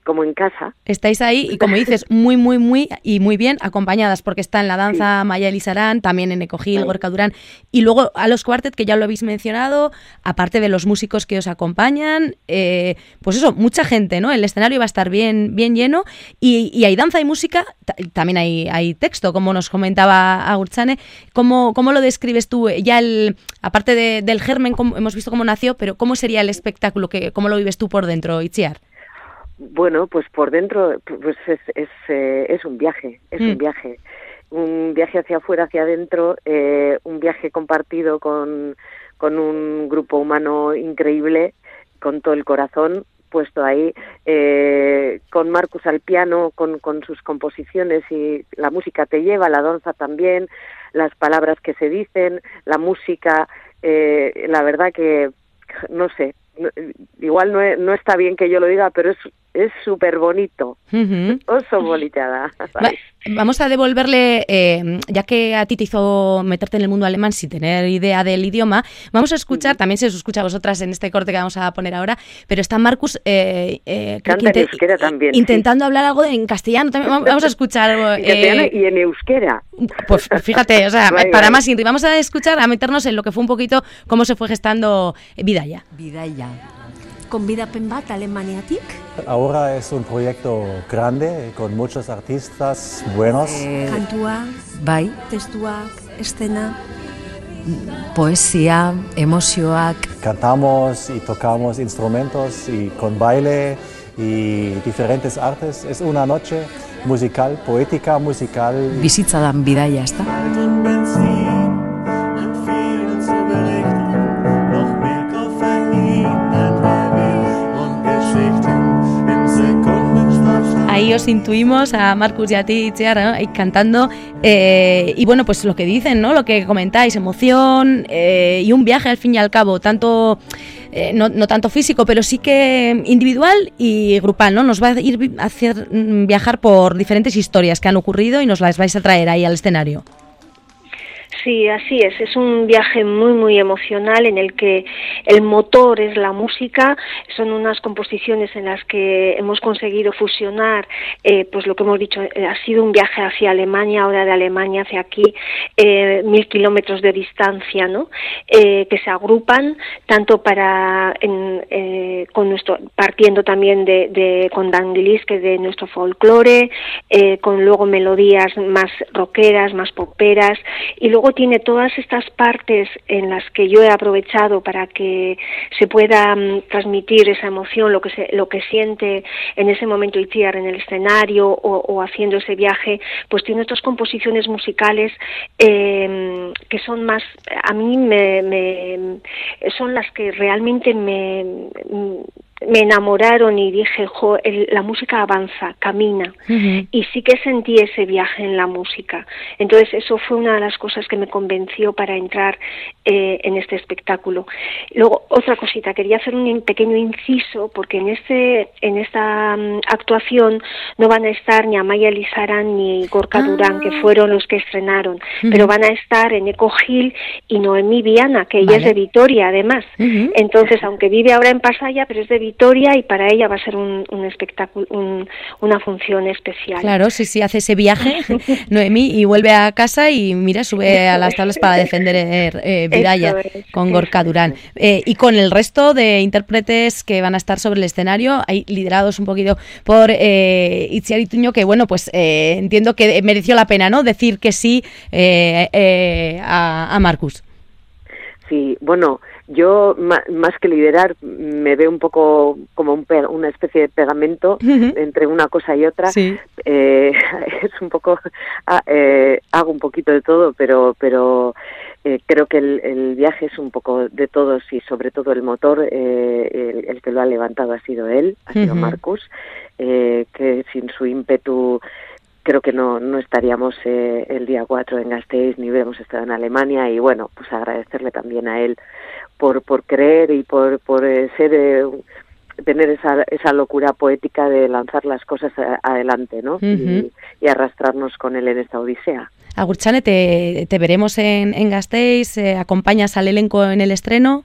como en casa. Estáis ahí y como dices, muy, muy, muy y muy bien acompañadas porque está en la danza Maya Elizarán, también en Ecogil, Gorka Durán y luego a los cuartet que ya lo habéis mencionado, aparte de los músicos que os acompañan, eh, pues eso, mucha gente, ¿no? El escenario va a estar bien, bien lleno y, hay danza y música, también hay, hay texto, como nos comentaba Agurchane. ¿Cómo, ¿Cómo lo describes tú? Ya el, aparte del germen, hemos visto cómo nació, pero ¿cómo sería el espectáculo? Que, ¿Cómo lo vives tú por dentro, Itziar? Bueno, pues por dentro pues es, es, eh, es un viaje, es un mm. viaje. Un viaje hacia afuera, hacia adentro, eh, un viaje compartido con, con un grupo humano increíble, con todo el corazón puesto ahí, eh, con Marcus al piano, con, con sus composiciones y la música te lleva, la danza también, las palabras que se dicen, la música, eh, la verdad que, no sé, igual no, no, está bien que yo lo diga, pero es es súper bonito. Oso bolitada. vamos a devolverle, eh, ya que a ti te hizo meterte en el mundo alemán sin tener idea del idioma, vamos a escuchar, también se os escucha a vosotras en este corte que vamos a poner ahora, pero está Marcus eh, eh, también, intentando hablar algo en castellano. También. Vamos a escuchar. Eh, y en euskera. Pues fíjate, o sea, para más vamos a escuchar, a meternos en lo que fue un poquito cómo se fue gestando Vidaya. Vidaya. Convidapen bat Alemaniatik? Ahora es un proyecto grande con muchos artistas buenos. Eh, Kantua, bai, testuak, escena, poesia, emozioak. Cantamos y tocamos instrumentos y con baile y diferentes artes. Es una noche musical, poética musical. Bizitza dan bidaia, ezta? Os intuimos a Marcus y a ti, Chiara, cantando. Eh, y bueno, pues lo que dicen, ¿no? Lo que comentáis, emoción eh, y un viaje al fin y al cabo, tanto. Eh, no, no, tanto físico, pero sí que individual y grupal, ¿no? Nos va a ir a hacer mm, viajar por diferentes historias que han ocurrido y nos las vais a traer ahí al escenario. Sí, así es. Es un viaje muy, muy emocional en el que el motor es la música. Son unas composiciones en las que hemos conseguido fusionar, eh, pues lo que hemos dicho, eh, ha sido un viaje hacia Alemania, ahora de Alemania hacia aquí, eh, mil kilómetros de distancia, ¿no? que se agrupan tanto para, con nuestro, partiendo también de, de con Danguilis, que de nuestro folclore, con luego melodías más rockeras, más poperas, y luego tiene todas estas partes en las que yo he aprovechado para que se pueda mm, transmitir esa emoción, lo que se, lo que siente en ese momento Itziar en el escenario o, haciendo ese viaje, pues tiene otras composiciones musicales eh, que son más, a mí me, son las que realmente me me enamoraron y dije, jo, la música avanza, camina. Y sí que sentí ese viaje en la música. Entonces eso fue una de las cosas que me convenció para entrar eh, en este espectáculo. Luego, otra cosita, quería hacer un pequeño inciso, porque en, este, en esta mm, actuación no van a estar ni Amaya Lizaran ni Gorka Durán, que ah. fueron los que estrenaron, pero van a estar en Eco Gil y Noemí Viana, que ella es de Vitoria, además. Entonces, aunque vive ahora en Pasaya, pero es de Vitoria y para ella va a ser un, espectáculo, una función especial. Claro, sí, sí, hace ese viaje, Noemí, y vuelve a casa y mira, sube a las tablas para defender eh, Vidaya con Gorka Durán. Eh, y con el resto de intérpretes que van a estar sobre el escenario, hay liderados un poquito por eh, Itziar Ituño, que bueno, pues eh, entiendo que mereció la pena, ¿no? Decir que sí a, a Marcus. Sí, bueno, yo más que liderar me veo un poco como un una especie de pegamento entre una cosa y otra. Eh, es un poco ah, eh, hago un poquito de todo, pero pero eh, creo que el, viaje es un poco de todos y sobre todo el motor el, el, que lo ha levantado ha sido él, ha sido Marcus, que sin su ímpetu creo que no, no estaríamos el día 4 en Gasteiz ni hubiéramos estado en Alemania. Y bueno, pues agradecerle también a él por, por creer y por, por eh, ser eh, tener esa, esa locura poética de lanzar las cosas adelante ¿no? y, arrastrarnos con él en esta odisea. Agurchane, ¿te, te veremos en, en Gasteiz? Eh, ¿Acompañas al elenco en el estreno?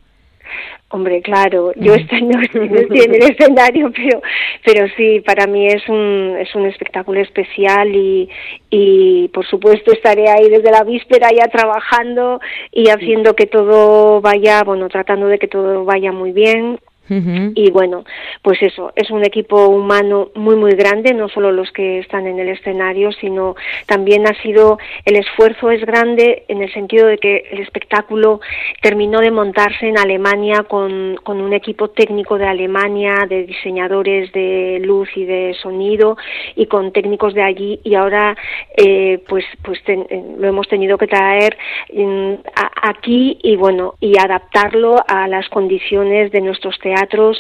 Hombre, claro, yo estoy, no, estoy en el escenario, pero, pero sí, para mí es un, es un espectáculo especial y, y por supuesto estaré ahí desde la víspera ya trabajando y haciendo que todo vaya, bueno, tratando de que todo vaya muy bien, y bueno, pues eso, es un equipo humano muy, muy grande, no solo los que están en el escenario, sino también ha sido, el esfuerzo es grande en el sentido de que el espectáculo terminó de montarse en Alemania con, con un equipo técnico de Alemania, de diseñadores de luz y de sonido y con técnicos de allí. Y ahora eh, pues, pues eh, lo hemos tenido que traer mm, aquí y bueno, y adaptarlo a las condiciones de nuestros teatros teatros,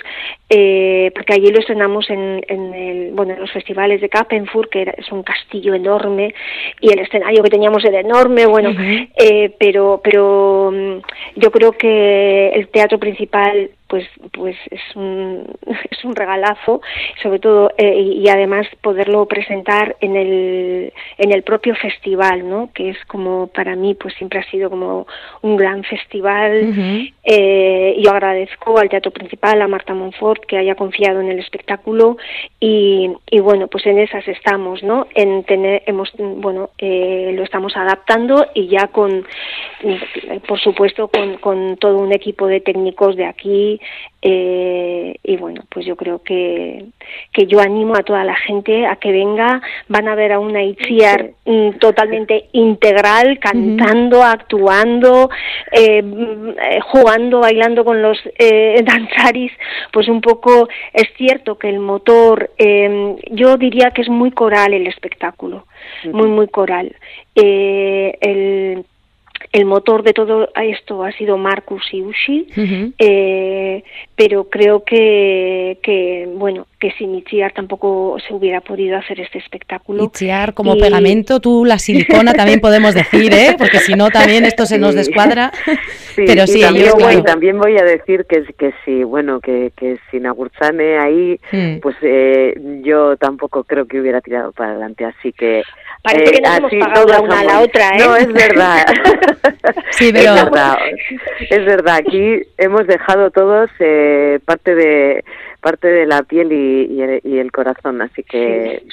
eh, porque allí lo estrenamos en, en, el, bueno, en los festivales de Kappenfurt, que es un castillo enorme, y el escenario que teníamos era enorme, bueno, eh, pero, pero mm, yo creo que el teatro principal pues pues es un, es un regalazo sobre todo eh, y, además poderlo presentar en el en el propio festival no que es como para mí pues siempre ha sido como un gran festival. Eh, yo agradezco al teatro principal a Marta Monfort que haya confiado en el espectáculo y, y bueno pues en esas estamos no en tener hemos bueno eh, lo estamos adaptando y ya con por supuesto con, con todo un equipo de técnicos de aquí eh, y bueno, pues yo creo que, que yo animo a toda la gente a que venga, van a ver a una Itziar mm, totalmente integral, cantando, actuando, eh, eh, jugando, bailando con los danzaris, pues un poco es cierto que el motor, yo diría que es muy coral el espectáculo, muy, muy coral. el el motor de todo esto ha sido Marcus y Ushi, eh, pero creo que, que, bueno, que sin Itziar tampoco se hubiera podido hacer este espectáculo. Itziar como pegamento, tú la silicona también podemos decir, ¿eh? porque si no también esto se nos descuadra. pero sí, también, voy, también voy a decir que, que sí, bueno, que, que sin Agurchane ahí, hmm. pues eh, yo tampoco creo que hubiera tirado para adelante, así que Parece que nos hemos pagado la una a la otra, ¿eh? No, es verdad. sí, pero... Es verdad. Es verdad. Aquí hemos dejado todos eh, parte de parte de la piel y, el, corazón, así que...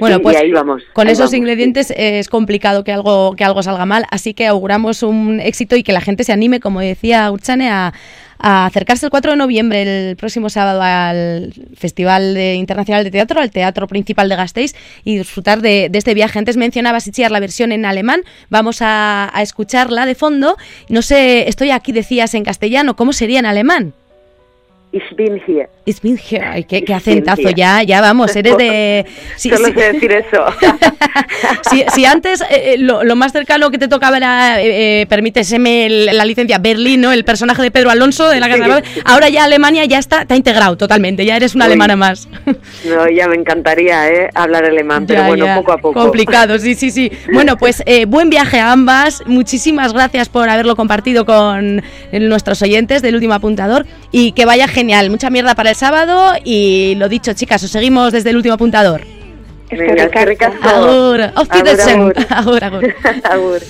bueno, pues ahí vamos, con esos ingredientes es complicado que algo, que algo salga mal, así que auguramos un éxito y que la gente se anime, como decía Urchane, a, a acercarse el 4 de noviembre, el próximo sábado, al Festival Internacional de Teatro, al Teatro Principal de Gasteiz, y disfrutar de, este viaje. Antes mencionaba Sichiar la versión en alemán, vamos a, escucharla de fondo. No sé, estoy aquí, decías en castellano, ¿cómo sería en alemán? Ich bin hier. Ich bin hier. qué, acentazo, ya, ya vamos, eres de... Sí, Solo sé decir eso. si, antes eh, lo, más cercano que te tocaba era, eh, permíteseme la licencia, Berlín, ¿no? El personaje de Pedro Alonso de la Casa Ahora ya Alemania ya está, está integrado totalmente, ya eres una alemana más. No, ya me encantaría ¿eh? hablar alemán, pero bueno, poco a poco. Complicado, sí, sí, sí. Bueno, pues buen viaje a ambas. Muchísimas gracias por haberlo compartido con nuestros oyentes del último apuntador y que vaya genial. Mucha mierda para el sábado y lo dicho, chicas, os seguimos desde el último apuntador. Venga, que Agur, auf Wiedersehen. Agur, agur. agur.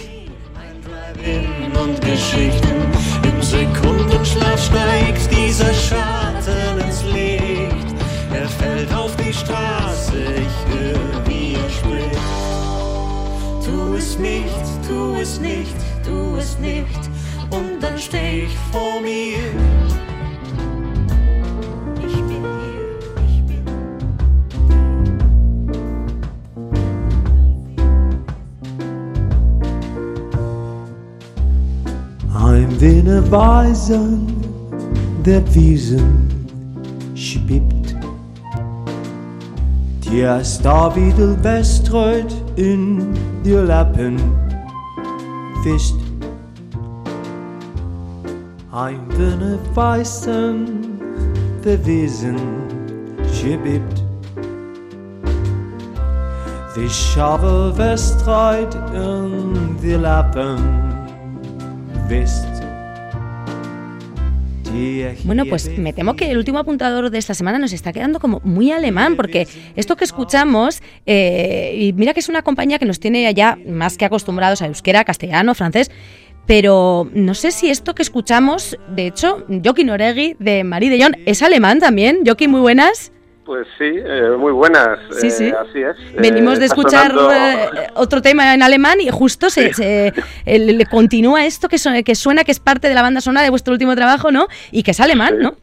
Und Geschichten im Sekundenschlaf steigt dieser Schatten ins Licht. Er fällt auf die Straße, ich höre, wie er spricht. Tu es nicht, tu es nicht, tu es nicht. Und dann steh ich vor mir. Heimwehne weisen der Wiesen schwebt. da wieder westreut in die Lappen fischt. Heimwehne weisen der Wiesen schwebt. Die Schabe westreit in die Lappen Bueno, pues me temo que el último apuntador de esta semana nos está quedando como muy alemán, porque esto que escuchamos, eh, y mira que es una compañía que nos tiene ya más que acostumbrados a euskera, castellano, francés, pero no sé si esto que escuchamos, de hecho, Joaquín Oregui de Marie de Jong, es alemán también. Joaquín, muy buenas. Pues sí, eh, muy buenas. Sí, sí. Eh, así es. Venimos de escuchar otro tema en alemán y justo se, le continúa esto que, que suena que es parte de la banda sonora de vuestro último trabajo, ¿no? Y que es alemán, ¿no?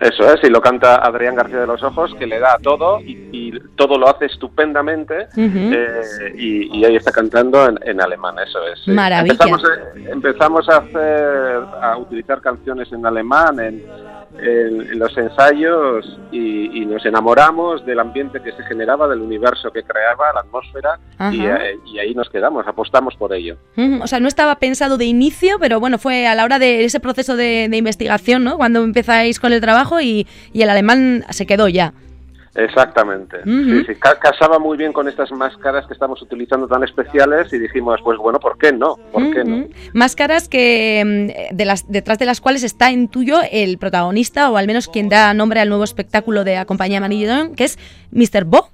Eso es, y lo canta Adrián García de los Ojos, que le da todo y, todo lo hace estupendamente y, ahí está cantando en, alemán, eso es. Maravilla. Empezamos, a hacer, a utilizar canciones en alemán en, en, los ensayos y, nos enamoramos del ambiente que se generaba, del universo que creaba, la atmósfera, eh, y, ahí nos quedamos, apostamos por ello. O sea, no estaba pensado de inicio, pero bueno, fue a la hora de ese proceso de, investigación, ¿no? Cuando empezáis con el trabajo y, y el alemán se quedó ya. Exactamente. sí, sí. casaba muy bien con estas máscaras que estamos utilizando tan especiales y dijimos, pues bueno, ¿por qué no? ¿Por qué no? Máscaras que mm, de las, detrás de las cuales está en tuyo el protagonista o al menos quien da nombre al nuevo espectáculo de la compañía Manillón, que es Mr. Bo.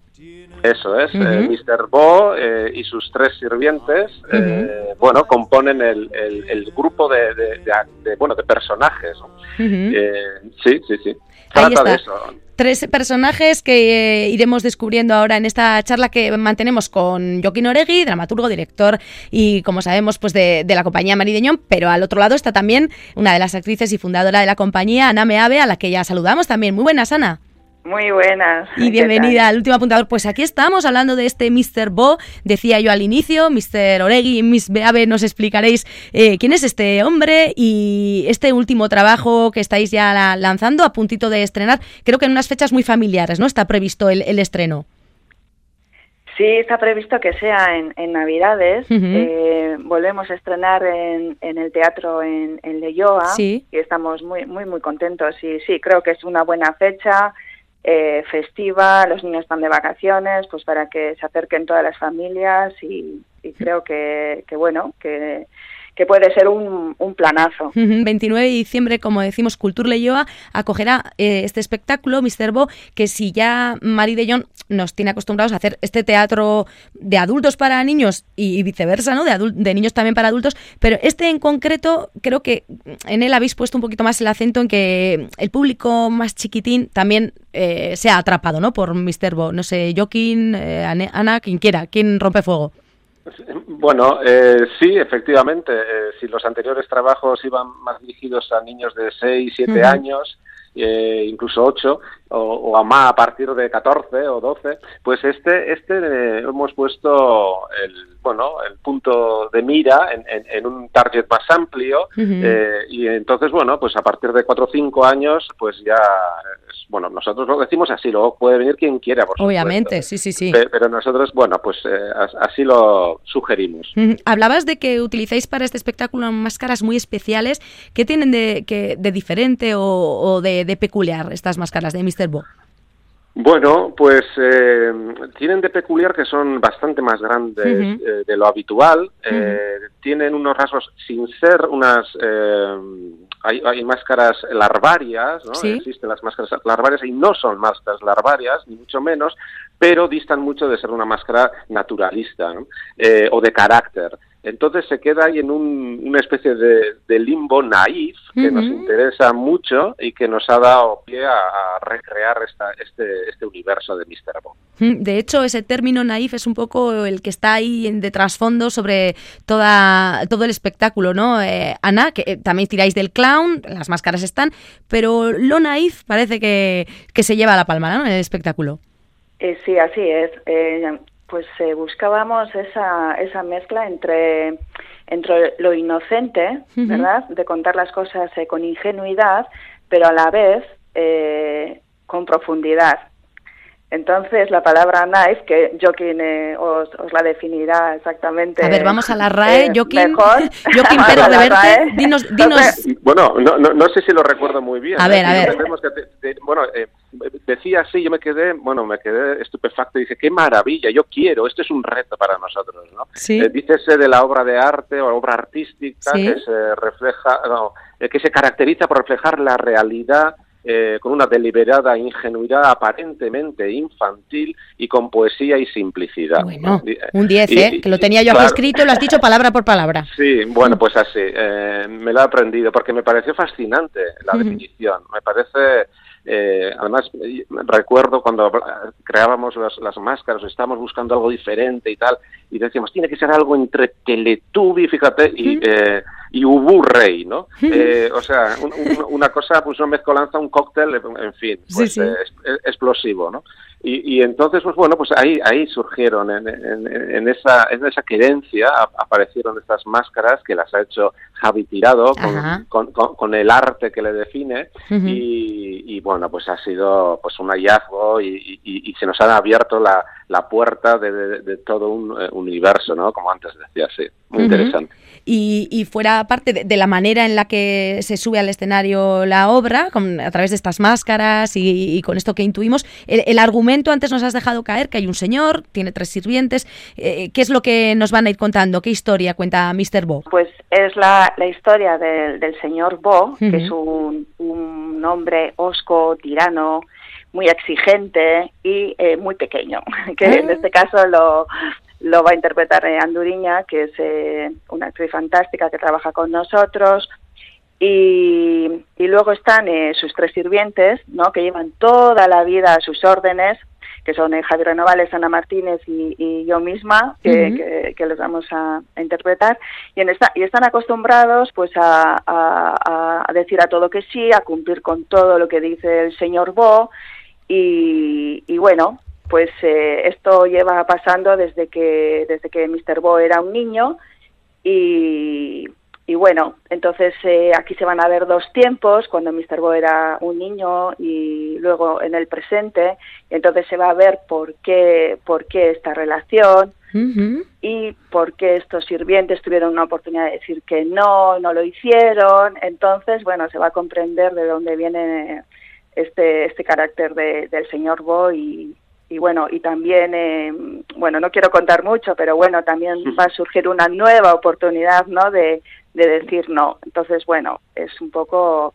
Eso es, eh, Mr. Bo eh, y sus tres sirvientes, eh, bueno, componen el, el, grupo de, de, bueno, de personajes. sí, sí, sí. Trata de eso tres personajes que eh, iremos descubriendo ahora en esta charla que mantenemos con Joaquín Oregui, dramaturgo, director y, como sabemos, pues de, la compañía Marideñón, pero al otro lado está también una de las actrices y fundadora de la compañía, Ana Meave, a la que ya saludamos también. Muy buenas, Ana. Muy buenas. Y bienvenida al último apuntador. Pues aquí estamos hablando de este Mr. Bo, decía yo al inicio, Mr. Oregui y Miss Beave, nos explicaréis eh, quién es este hombre y este último trabajo que estáis ya lanzando, a puntito de estrenar, creo que en unas fechas muy familiares, ¿no? Está previsto el, estreno. Sí, está previsto que sea en, Navidades. Eh, volvemos a estrenar en, el teatro en, en Leyoa sí. y estamos muy, muy, muy contentos. Y sí, creo que es una buena fecha eh, festiva, los niños están de vacaciones, pues para que se acerquen todas las familias y, creo que, que bueno, que que puede ser un, un planazo. 29 de diciembre, como decimos, Cultur Leyoa acogerá eh, este espectáculo, Mr. Bo, que si ya Marie de Jong nos tiene acostumbrados a hacer este teatro de adultos para niños y viceversa, ¿no? De, de niños también para adultos, pero este en concreto creo que en él habéis puesto un poquito más el acento en que el público más chiquitín también eh, sea atrapado, ¿no? Por Mr. Bo. No sé, Joaquín, eh, Ana, quien quiera, quien rompe fuego. Bueno, eh, sí, efectivamente. Eh, si los anteriores trabajos iban más dirigidos a niños de 6, 7 años, eh, incluso 8, o, a más a partir de 14 o 12, pues este, este hemos puesto el bueno, el punto de mira en, un target más amplio eh, y entonces, bueno, pues a partir de cuatro o cinco años, pues ya, bueno, nosotros lo decimos así, luego puede venir quien quiera, por Obviamente, sí, sí, sí. Pero nosotros, bueno, pues eh, así lo sugerimos. Hablabas de que utilizáis para este espectáculo máscaras muy especiales. ¿Qué tienen de, que, de diferente o, de, de, peculiar estas máscaras de Mr. Bo? Bueno, pues eh, tienen de peculiar que son bastante más grandes eh, de lo habitual. Eh, tienen unos rasgos sin ser unas. Hay, hay, máscaras larvarias, ¿no? Existen las máscaras larvarias y no son máscaras larvarias, ni mucho menos, pero distan mucho de ser una máscara naturalista o de carácter. Entonces se queda ahí en una especie de, limbo naif que nos interesa mucho y que nos ha dado pie a, recrear esta, este, este universo de Mr. Bo. De hecho, ese término naif es un poco el que está ahí de trasfondo sobre toda, todo el espectáculo, ¿no? Eh, Ana, que eh, también tiráis del clown, las máscaras están, pero lo naif parece que, que se lleva a la palma ¿no? en el espectáculo. Eh, sí, así es pues eh, buscábamos esa, esa mezcla entre, entre lo inocente, ¿verdad? De contar las cosas eh, con ingenuidad, pero a la vez eh, con profundidad. Entonces, la palabra knife, que Joaquín eh, os, la definirá exactamente. A ver, vamos a la RAE, eh, Joaquín. Joaquín, pero de verte, dinos, dinos. Bueno, no, no, no, sé si lo recuerdo muy bien. A ver, a ver. bueno, eh, decía así, yo me quedé, bueno, me quedé estupefacto y dije, qué maravilla, yo quiero, esto es un reto para nosotros, ¿no? Sí. dícese de la obra de arte o obra artística que se refleja, no, que se caracteriza por reflejar la realidad eh, con una deliberada ingenuidad aparentemente infantil y con poesía y simplicidad. Bueno, un 10, ¿eh? que lo tenía yo aquí escrito, lo has dicho palabra por palabra. Sí, bueno, pues así, eh, me lo he aprendido porque me pareció fascinante la definición, me parece... Eh, además, recuerdo cuando creábamos las, las, máscaras, estábamos buscando algo diferente y tal, y decíamos, tiene que ser algo entre Teletubby, fíjate, y, eh, y Ubu Rey, ¿no? Eh, o sea, una cosa, pues una mezcolanza, un cóctel, en fin, pues, eh, explosivo, ¿no? Y, y, entonces, pues bueno, pues ahí, ahí surgieron, en, en, esa, en esa querencia aparecieron estas máscaras que las ha hecho Javi Tirado con, con, con, el arte que le define. Y, y, bueno, pues ha sido pues un hallazgo y, y se nos ha abierto la, la puerta de, de, todo un eh, universo, ¿no? Como antes decía, sí, muy interesante y, fuera parte de, la manera en la que se sube al escenario la obra, a través de estas máscaras y, con esto que intuimos, el, argumento antes nos has dejado caer que hay un señor, tiene tres sirvientes, eh, ¿qué es lo que nos van a ir contando? ¿Qué historia cuenta Mr. Bo? Pues es la, historia del, señor Bo, que es un, un hombre osco, tirano, muy exigente y eh, muy pequeño, que en ah. este caso lo, lo va a interpretar Anduriña, que es eh, una actriz fantástica que trabaja con nosotros. Y, y luego están eh, sus tres sirvientes, ¿no? que llevan toda la vida a sus órdenes, que son eh, Javier Renovales, Ana Martínez y, yo misma, que, que, les vamos a, interpretar. Y, en esta, y están acostumbrados pues a, a, a, decir a todo que sí, a cumplir con todo lo que dice el señor Bo. Y, y bueno, pues eh, esto lleva pasando desde que desde que Mr. Bo era un niño y, y bueno, entonces eh, aquí se van a ver dos tiempos, cuando Mr. Bo era un niño y luego en el presente, entonces se va a ver por qué, por qué esta relación y por qué estos sirvientes tuvieron una oportunidad de decir que no, no lo hicieron, entonces bueno, se va a comprender de dónde viene este, este carácter de, del señor Bo y, y bueno, y también, eh, bueno, no quiero contar mucho, pero bueno, también va a surgir una nueva oportunidad, ¿no? De, de decir no. Entonces, bueno, es un poco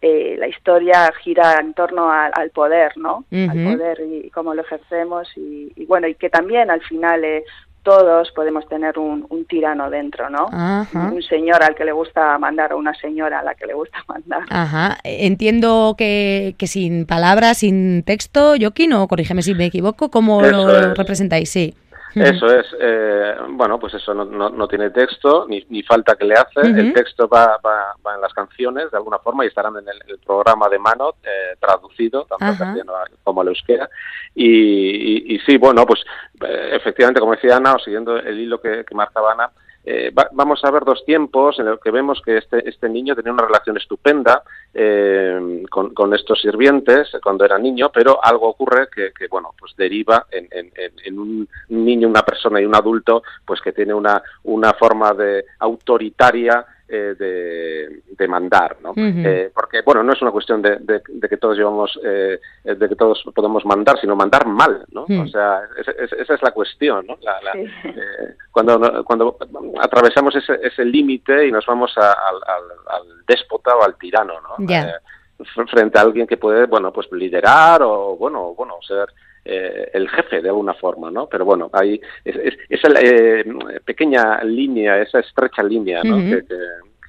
eh, la historia gira en torno al poder, ¿no? Al poder y, cómo lo ejercemos y, y, bueno, y que también al final eh, todos podemos tener un, tirano dentro, ¿no? Un señor al que le gusta mandar o una señora a la que le gusta mandar. Ajá. Entiendo que, que sin palabras, sin texto, Joaquín, o corrígeme si me equivoco, ¿cómo lo representáis? Sí. Eso es, eh, bueno, pues eso no, no, tiene texto, ni, ni, falta que le hace, el texto va, va, va, en las canciones de alguna forma y estarán en el, programa de Manot, eh, traducido, tanto al castellano como al euskera. Y, y, sí, bueno, pues eh, efectivamente, como decía Ana, siguiendo el hilo que, que marcaba Ana, eh, vamos a ver dos tiempos en los que vemos que este, este niño tenía una relación estupenda eh, con, con, estos sirvientes cuando era niño, pero algo ocurre que, que bueno, pues deriva en, en, en, un niño, una persona y un adulto, pues que tiene una, una forma de autoritaria eh, de, mandar, ¿no? Eh, porque, bueno, no es una cuestión de, de, que todos llevamos, eh, de que todos podemos mandar, sino mandar mal, ¿no? O sea, esa es la cuestión, ¿no? cuando, cuando atravesamos ese, ese límite y nos vamos al, déspota o al tirano, ¿no? frente a alguien que puede, bueno, pues liderar o, bueno, bueno, ser el jefe de alguna forma, ¿no? Pero bueno, hay esa pequeña línea, esa estrecha línea, ¿no?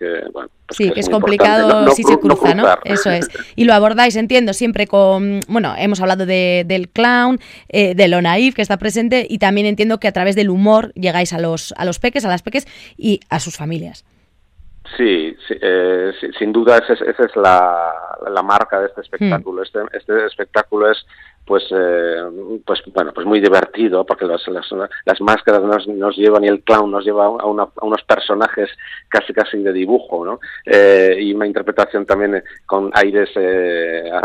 que, pues sí, que, es, complicado si se cruza, no, Eso es. Y lo abordáis, entiendo, siempre con, bueno, hemos hablado de, del clown, eh, de lo naif que está presente y también entiendo que a través del humor llegáis a los, a los peques, a las peques y a sus familias. Sí, eh, sin duda esa es, esa es la, la, marca de este espectáculo. Hmm. Este, este espectáculo es pues eh, pues bueno pues muy divertido porque las, las, máscaras nos, nos, llevan y el clown nos lleva a, unos personajes casi casi de dibujo ¿no? Eh, y una interpretación también eh, con aires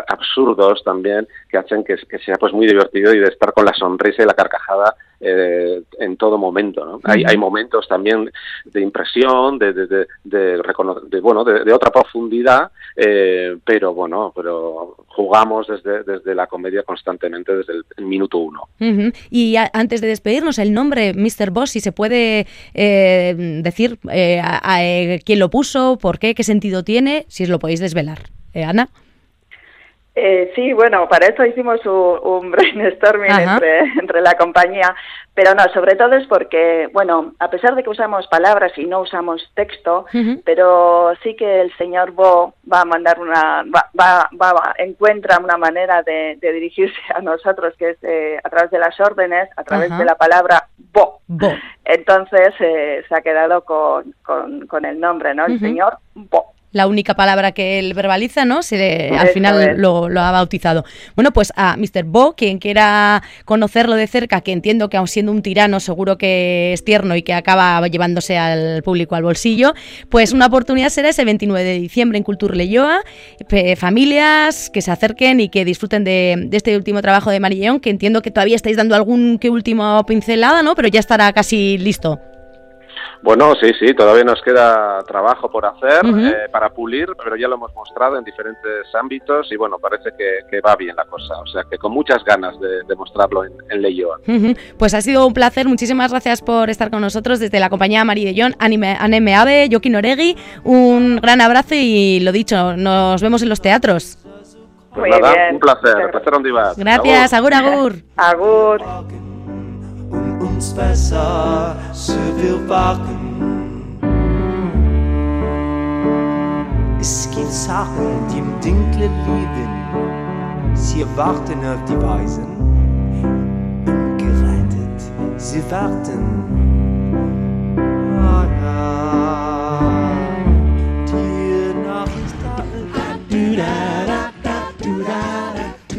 absurdos también que hacen que, que, sea pues muy divertido y de estar con la sonrisa y la carcajada eh, en todo momento. ¿no? hay, hay momentos también de impresión, de, de, de, de, bueno, de, otra profundidad, eh, pero bueno, pero jugamos desde, desde la comedia constantemente desde el, minuto uno. Y antes de despedirnos, el nombre Mr. Boss, si se puede eh, decir quién lo puso, por qué, qué sentido tiene, si os lo podéis desvelar. Ana. Eh, sí, bueno, para eso hicimos un, brainstorming entre, entre, la compañía, pero no, sobre todo es porque, bueno, a pesar de que usamos palabras y no usamos texto, pero sí que el señor Bo va a mandar una, va, va, va encuentra una manera de, dirigirse a nosotros que es eh, a través de las órdenes, a través de la palabra Bo. Entonces eh, se ha quedado con, con, con, el nombre, ¿no? El señor Bo la única palabra que él verbaliza, ¿no? Se al final lo, ha bautizado. Bueno, pues a Mr. Bo, quien quiera conocerlo de cerca, que entiendo que aun siendo un tirano seguro que es tierno y que acaba llevándose al público al bolsillo, pues una oportunidad será ese 29 de diciembre en Cultura Leyoa, familias que se acerquen y que disfruten de, este último trabajo de Marillón, que entiendo que todavía estáis dando algún que última pincelada, ¿no? Pero ya estará casi listo. Bueno, sí, sí, todavía nos queda trabajo por hacer eh, para pulir, pero ya lo hemos mostrado en diferentes ámbitos y bueno, parece que, va bien la cosa, o sea que con muchas ganas de, mostrarlo en, en Pues ha sido un placer, muchísimas gracias por estar con nosotros desde la compañía María de John, Anime, Ave, Joaquín Oregui, un gran abrazo y lo dicho, nos vemos en los teatros. Pues nada, un placer, placer donde Gracias, agur. Agur. agur. Uns besser, sie will wachen. Es gibt Sachen, die im Dunklen liegen, sie warten auf die Weisen. Ungerettet, sie warten.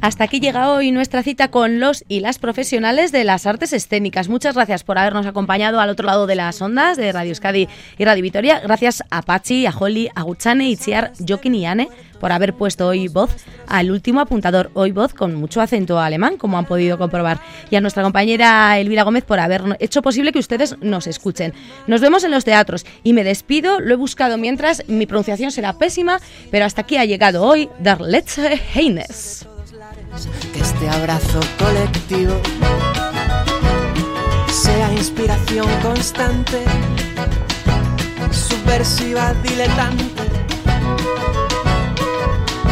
Hasta aquí llega hoy nuestra cita con los y las profesionales de las artes escénicas. Muchas gracias por habernos acompañado al otro lado de las ondas de Radio Euskadi y Radio Vitoria. Gracias a Pachi, a Holly, a Guchane, Itziar, Jokin y Anne por haber puesto hoy voz al último apuntador, hoy voz con mucho acento alemán, como han podido comprobar, y a nuestra compañera Elvira Gómez por haber hecho posible que ustedes nos escuchen. Nos vemos en los teatros y me despido, lo he buscado mientras, mi pronunciación será pésima, pero hasta aquí ha llegado hoy Letzte Heines que este abrazo colectivo sea inspiración constante, subversiva, diletante.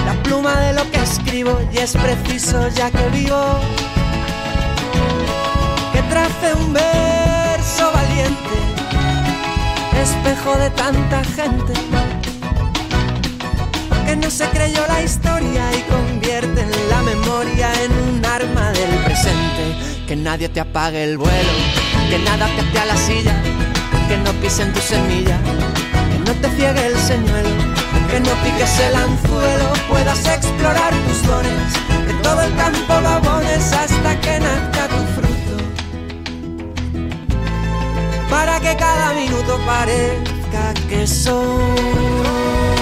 La pluma de lo que escribo y es preciso ya que vivo que trace un verso valiente, espejo de tanta gente que no se creyó la historia y convierte en la memoria en un arma del presente. Que nadie te apague el vuelo, que nada te ate a la silla, que no pisen tu semilla, que no te ciegue el señuelo, que no piques el anzuelo, puedas explorar tus dones, que todo el campo lo hasta que nazca tu fruto. Para que cada minuto parezca que son